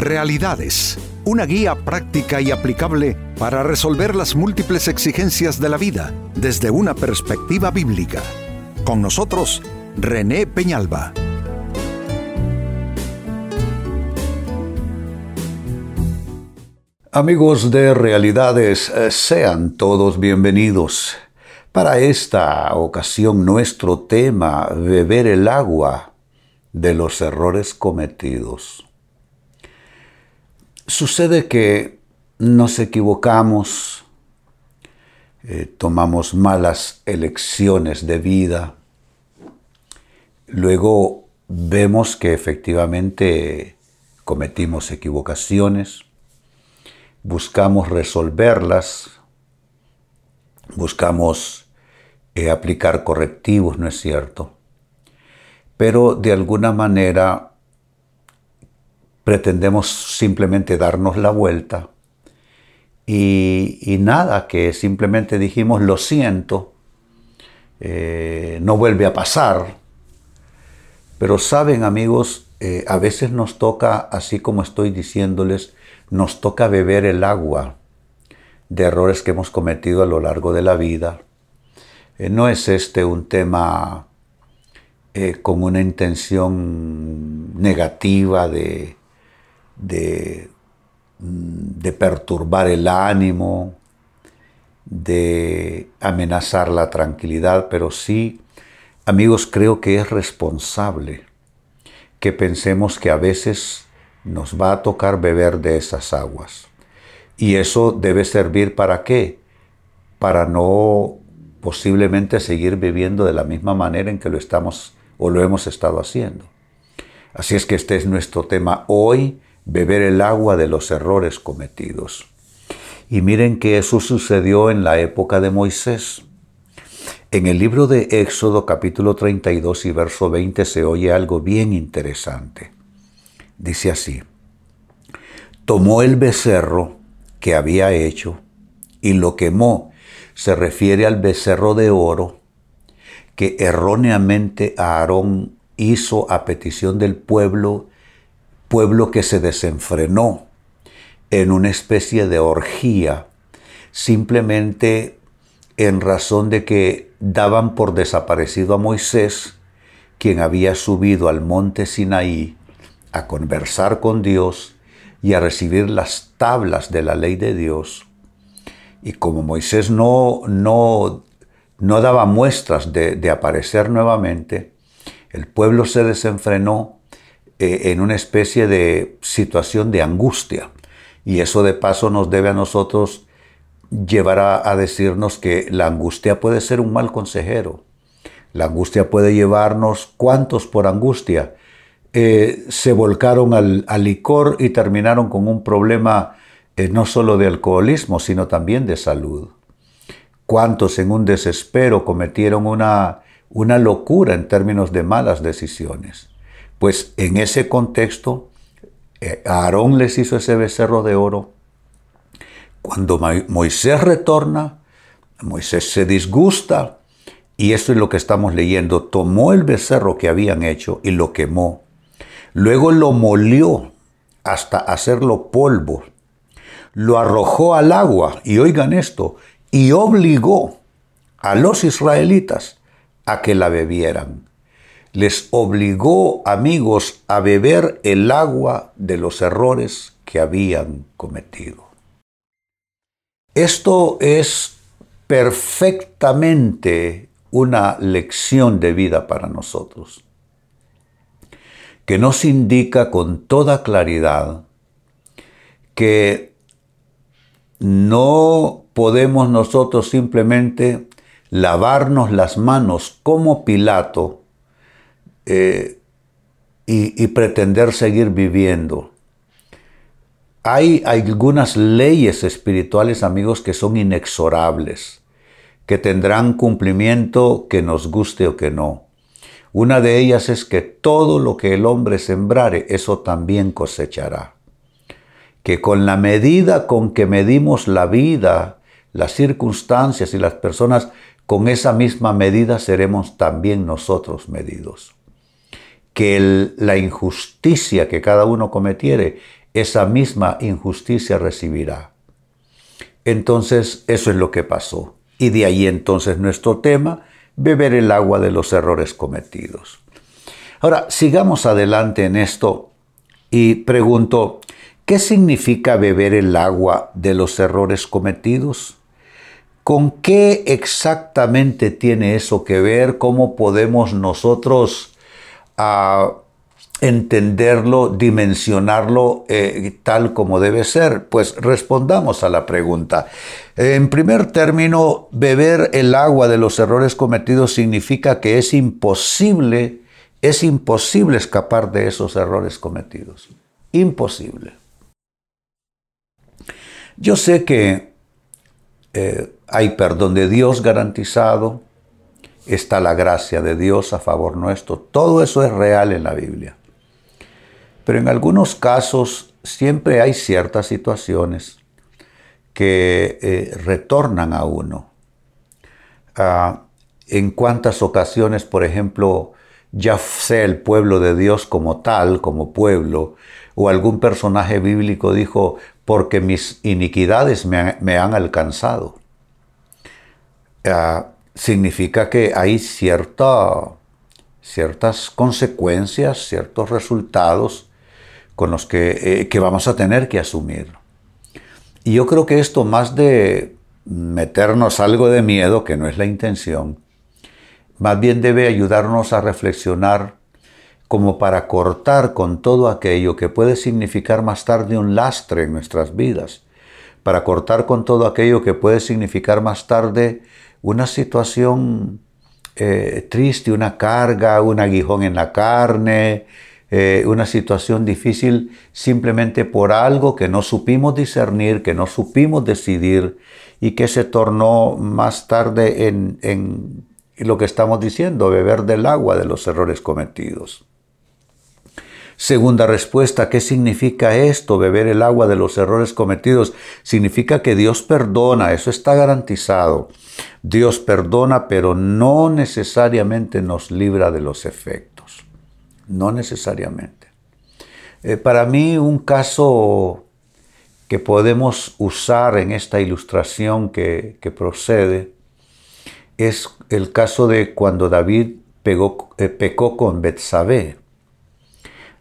Realidades, una guía práctica y aplicable para resolver las múltiples exigencias de la vida desde una perspectiva bíblica. Con nosotros, René Peñalba. Amigos de Realidades, eh, sean todos bienvenidos. Para esta ocasión nuestro tema, beber el agua de los errores cometidos. Sucede que nos equivocamos, eh, tomamos malas elecciones de vida, luego vemos que efectivamente cometimos equivocaciones, buscamos resolverlas, buscamos eh, aplicar correctivos, ¿no es cierto? Pero de alguna manera pretendemos simplemente darnos la vuelta y, nada, que simplemente dijimos lo siento, eh, no vuelve a pasar. Pero saben amigos, eh, a veces nos toca, así como estoy diciéndoles, nos toca beber el agua de errores que hemos cometido a lo largo de la vida. Eh, no es este un tema con una intención negativa de, de, mm, de perturbar el ánimo, de amenazar la tranquilidad, pero sí, amigos, creo que es responsable que pensemos que a veces nos va a tocar beber de esas aguas. Y eso debe servir para qué? Para no posiblemente seguir viviendo de la misma manera en que lo estamos o lo hemos estado haciendo. Así es que este es nuestro tema hoy, beber el agua de los errores cometidos. Y miren que eso sucedió en la época de Moisés. En el libro de Éxodo capítulo 32 y verso 20 se oye algo bien interesante. Dice así, tomó el becerro que había hecho y lo quemó. Se refiere al becerro de oro que erróneamente Aarón hizo a petición del pueblo, pueblo que se desenfrenó en una especie de orgía, simplemente en razón de que daban por desaparecido a Moisés, quien había subido al monte Sinaí a conversar con Dios y a recibir las tablas de la ley de Dios. Y como Moisés no, no, no daba muestras de, aparecer nuevamente, el pueblo se desenfrenó eh, en una especie de situación de angustia. Y eso de paso nos debe a nosotros llevar a decirnos que la angustia puede ser un mal consejero. La angustia puede llevarnos, ¿cuántos por angustia? Eh, se volcaron al, licor y terminaron con un problema eh, no solo de alcoholismo, sino también de salud. ¿Cuántos en un desespero cometieron una, una locura en términos de malas decisiones? Pues en ese contexto, eh, Aarón les hizo ese becerro de oro. Cuando Moisés retorna, Moisés se disgusta, y esto es lo que estamos leyendo, tomó el becerro que habían hecho y lo quemó Luego lo molió hasta hacerlo polvo. Lo arrojó al agua, y oigan esto, y obligó a los israelitas a que la bebieran. Les obligó, amigos, a beber el agua de los errores que habían cometido. Esto es perfectamente una lección de vida para nosotros que nos indica con toda claridad que no podemos nosotros simplemente lavarnos las manos como Pilato eh, y, y pretender seguir viviendo. Hay algunas leyes espirituales, amigos, que son inexorables, que tendrán cumplimiento que nos guste o que no. Una de ellas es que todo lo que el hombre sembrare, eso también cosechará. Que con la medida con que medimos la vida, las circunstancias y las personas, con esa misma medida seremos también nosotros medidos. Que la injusticia que cada uno cometiere, esa misma injusticia recibirá. Entonces, eso es lo que pasó. Y de ahí entonces nuestro tema, beber el agua de los errores cometidos. Ahora, sigamos adelante en esto y pregunto, ¿qué significa beber el agua de los errores cometidos? ¿Con qué exactamente tiene eso que ver? ¿Cómo podemos nosotros ah, entenderlo, dimensionarlo eh, tal como debe ser? Pues respondamos a la pregunta. En primer término, beber el agua de los errores cometidos significa que es imposible, es imposible escapar de esos errores cometidos. Imposible. Yo sé que eh, hay perdón de Dios garantizado, está la gracia de Dios a favor nuestro, todo eso es real en la Biblia. Pero en algunos casos siempre hay ciertas situaciones que eh, retornan a uno. Ah, en cuántas ocasiones, por ejemplo, ya sea el pueblo de Dios como tal, como pueblo, o algún personaje bíblico dijo, porque mis iniquidades me han alcanzado. Ah, significa que hay cierta, ciertas consecuencias, ciertos resultados con los que, eh, que vamos a tener que asumir. Y yo creo que esto, más de meternos algo de miedo, que no es la intención, más bien debe ayudarnos a reflexionar como para cortar con todo aquello que puede significar más tarde un lastre en nuestras vidas, para cortar con todo aquello que puede significar más tarde una situación eh, triste, una carga, un aguijón en la carne, eh, una situación difícil simplemente por algo que no supimos discernir, que no supimos decidir y que se tornó más tarde en, en lo que estamos diciendo, beber del agua de los errores cometidos. Segunda respuesta, ¿qué significa esto? Beber el agua de los errores cometidos. Significa que Dios perdona, eso está garantizado. Dios perdona, pero no necesariamente nos libra de los efectos. No necesariamente. Eh, para mí un caso que podemos usar en esta ilustración que, procede es el caso de cuando David eh, pecó con Betsabé.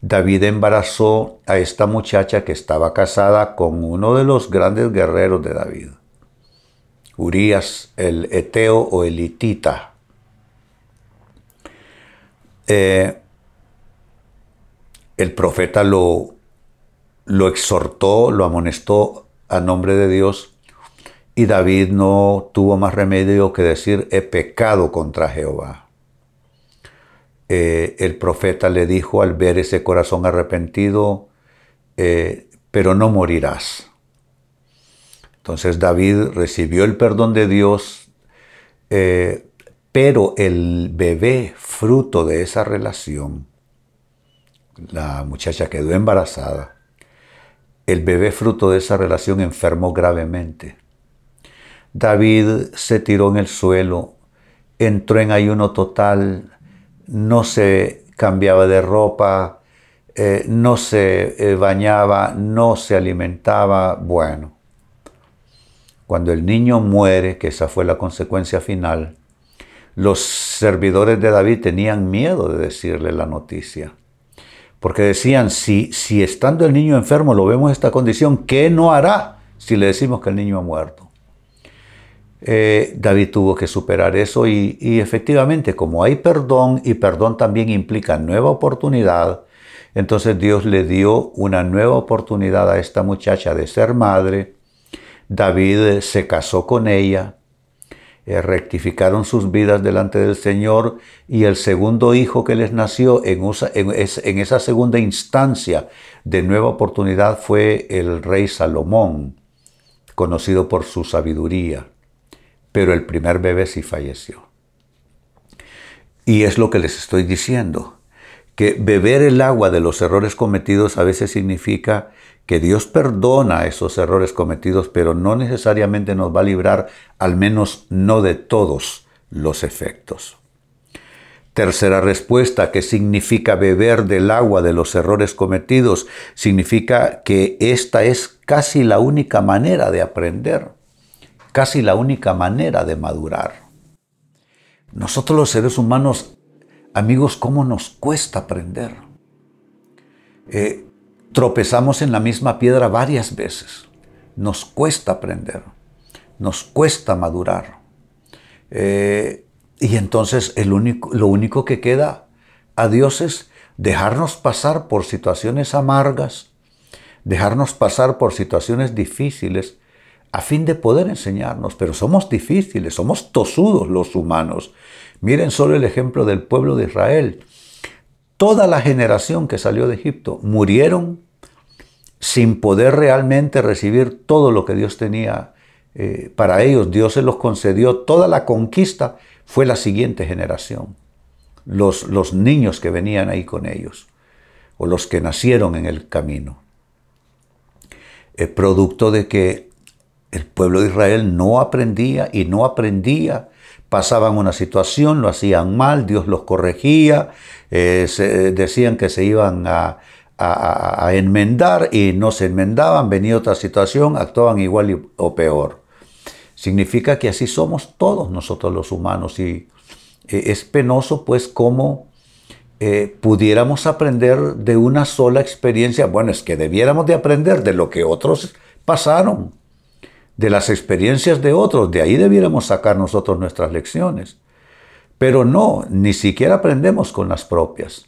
David embarazó a esta muchacha que estaba casada con uno de los grandes guerreros de David, Urias el Eteo o el Hitita. Eh, el profeta lo, lo exhortó, lo amonestó a nombre de Dios y David no tuvo más remedio que decir, he pecado contra Jehová. Eh, el profeta le dijo al ver ese corazón arrepentido, eh, pero no morirás. Entonces David recibió el perdón de Dios, eh, pero el bebé fruto de esa relación, la muchacha quedó embarazada, el bebé fruto de esa relación enfermó gravemente. David se tiró en el suelo, entró en ayuno total, no se cambiaba de ropa, eh, no se eh, bañaba, no se alimentaba. Bueno, cuando el niño muere, que esa fue la consecuencia final, los servidores de David tenían miedo de decirle la noticia. Porque decían, si, si estando el niño enfermo lo vemos en esta condición, ¿qué no hará si le decimos que el niño ha muerto? Eh, David tuvo que superar eso y, efectivamente como hay perdón y perdón también implica nueva oportunidad, entonces Dios le dio una nueva oportunidad a esta muchacha de ser madre. David se casó con ella, eh, rectificaron sus vidas delante del Señor y el segundo hijo que les nació en esa segunda instancia de nueva oportunidad fue el rey Salomón, conocido por su sabiduría pero el primer bebé sí falleció. Y es lo que les estoy diciendo, que beber el agua de los errores cometidos a veces significa que Dios perdona esos errores cometidos, pero no necesariamente nos va a librar, al menos no de todos los efectos. Tercera respuesta, ¿qué significa beber del agua de los errores cometidos? Significa que esta es casi la única manera de aprender, casi la única manera de madurar. Nosotros los seres humanos, amigos, ¿cómo nos cuesta aprender? Eh, tropezamos en la misma piedra varias veces. Nos cuesta aprender, nos cuesta madurar. Eh, y entonces el único, lo único que queda a Dios es dejarnos pasar por situaciones amargas, dejarnos pasar por situaciones difíciles, a fin de poder enseñarnos. Pero somos difíciles, somos tosudos los humanos. Miren solo el ejemplo del pueblo de Israel. Toda la generación que salió de Egipto murieron sin poder realmente recibir todo lo que Dios tenía eh, para ellos. Dios se los concedió toda la conquista, fue la siguiente generación, los, los niños que venían ahí con ellos, o los que nacieron en el camino. El producto de que el pueblo de Israel no aprendía y no aprendía, pasaban una situación, lo hacían mal, Dios los corregía, eh, decían que se iban a, enmendar y no se enmendaban, venía otra situación, actuaban igual o peor. Significa que así somos todos nosotros los humanos y eh, es penoso pues cómo eh, pudiéramos aprender de una sola experiencia. Bueno, es que debiéramos de aprender de lo que otros pasaron, de las experiencias de otros, de ahí debiéramos sacar nosotros nuestras lecciones. Pero no, ni siquiera aprendemos con las propias.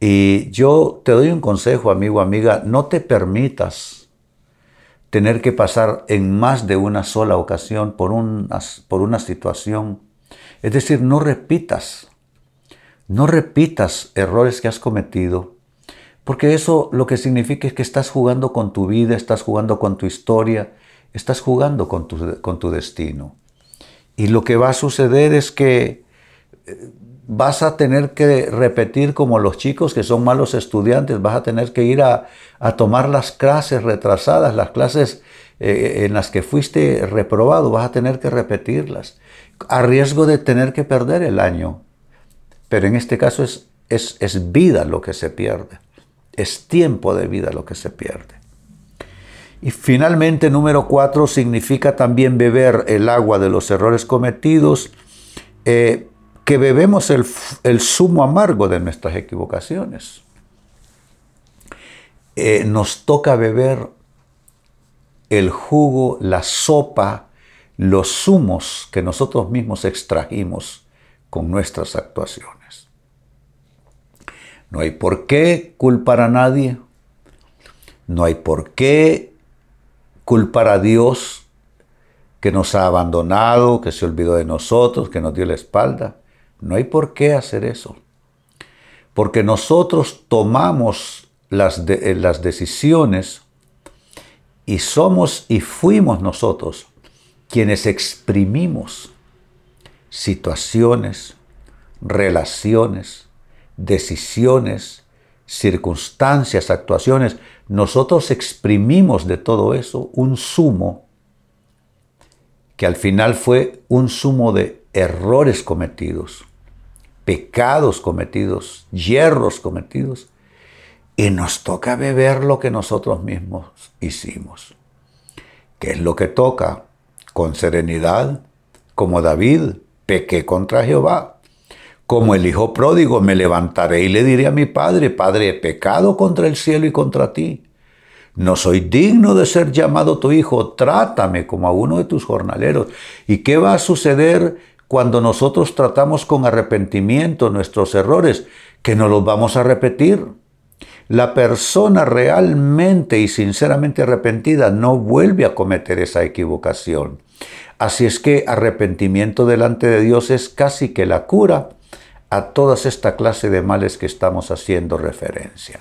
Y yo te doy un consejo, amigo, amiga, no te permitas tener que pasar en más de una sola ocasión por, por una situación. Es decir, no repitas, no repitas errores que has cometido, porque eso lo que significa es que estás jugando con tu vida, estás jugando con tu historia, estás jugando con tu, con tu destino. Y lo que va a suceder es que eh, vas a tener que repetir como los chicos que son malos estudiantes, vas a tener que ir a, tomar las clases retrasadas, las clases eh, en las que fuiste reprobado, vas a tener que repetirlas, a riesgo de tener que perder el año. Pero en este caso es, es, es vida lo que se pierde, es tiempo de vida lo que se pierde. Y finalmente, número cuatro, significa también beber el agua de los errores cometidos. Eh, que bebemos el, el zumo amargo de nuestras equivocaciones. Eh, nos toca beber el jugo, la sopa, los zumos que nosotros mismos extrajimos con nuestras actuaciones. No hay por qué culpar a nadie, no hay por qué culpar a Dios que nos ha abandonado, que se olvidó de nosotros, que nos dio la espalda. No hay por qué hacer eso. Porque nosotros tomamos las, eh, las decisiones y somos y fuimos nosotros quienes exprimimos situaciones, relaciones, decisiones, circunstancias, actuaciones. Nosotros exprimimos de todo eso un sumo que al final fue un sumo de errores cometidos, pecados cometidos, hierros cometidos, y nos toca beber lo que nosotros mismos hicimos. ¿Qué es lo que toca? Con serenidad, como David, pequé contra Jehová. Como el hijo pródigo, me levantaré y le diré a mi padre, Padre, he pecado contra el cielo y contra ti. No soy digno de ser llamado tu hijo, trátame como a uno de tus jornaleros. ¿Y qué va a suceder cuando nosotros tratamos con arrepentimiento nuestros errores, que no los vamos a repetir. La persona realmente y sinceramente arrepentida no vuelve a cometer esa equivocación. Así es que arrepentimiento delante de Dios es casi que la cura a todas esta clase de males que estamos haciendo referencia.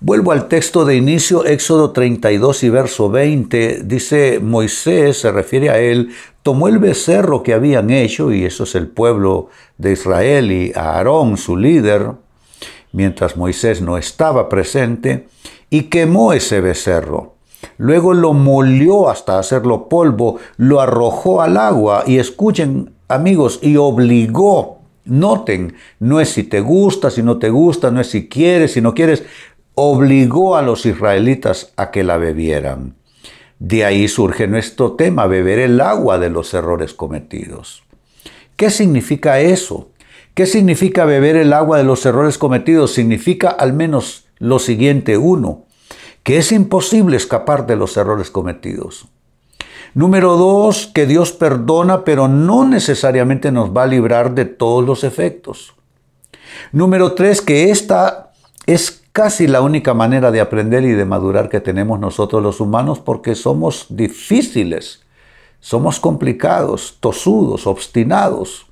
Vuelvo al texto de inicio, Éxodo 32 y verso 20. Dice Moisés, se refiere a él, tomó el becerro que habían hecho, y eso es el pueblo de Israel y Aarón, su líder, mientras Moisés no estaba presente, y quemó ese becerro. Luego lo molió hasta hacerlo polvo, lo arrojó al agua y escuchen amigos, y obligó Noten, no es si te gusta, si no te gusta, no es si quieres, si no quieres. Obligó a los israelitas a que la bebieran. De ahí surge nuestro tema, beber el agua de los errores cometidos. ¿Qué significa eso? ¿Qué significa beber el agua de los errores cometidos? Significa al menos lo siguiente, uno, que es imposible escapar de los errores cometidos. Número dos, que Dios perdona, pero no necesariamente nos va a librar de todos los efectos. Número tres, que esta es casi la única manera de aprender y de madurar que tenemos nosotros los humanos porque somos difíciles, somos complicados, tosudos, obstinados.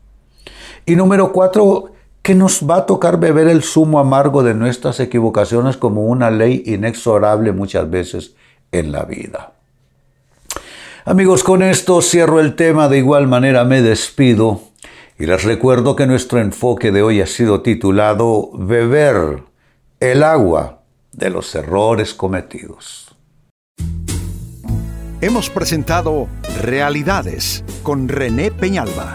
Y número cuatro, que nos va a tocar beber el zumo amargo de nuestras equivocaciones como una ley inexorable muchas veces en la vida. Amigos, con esto cierro el tema, de igual manera me despido y les recuerdo que nuestro enfoque de hoy ha sido titulado Beber el agua de los errores cometidos. Hemos presentado Realidades con René Peñalba.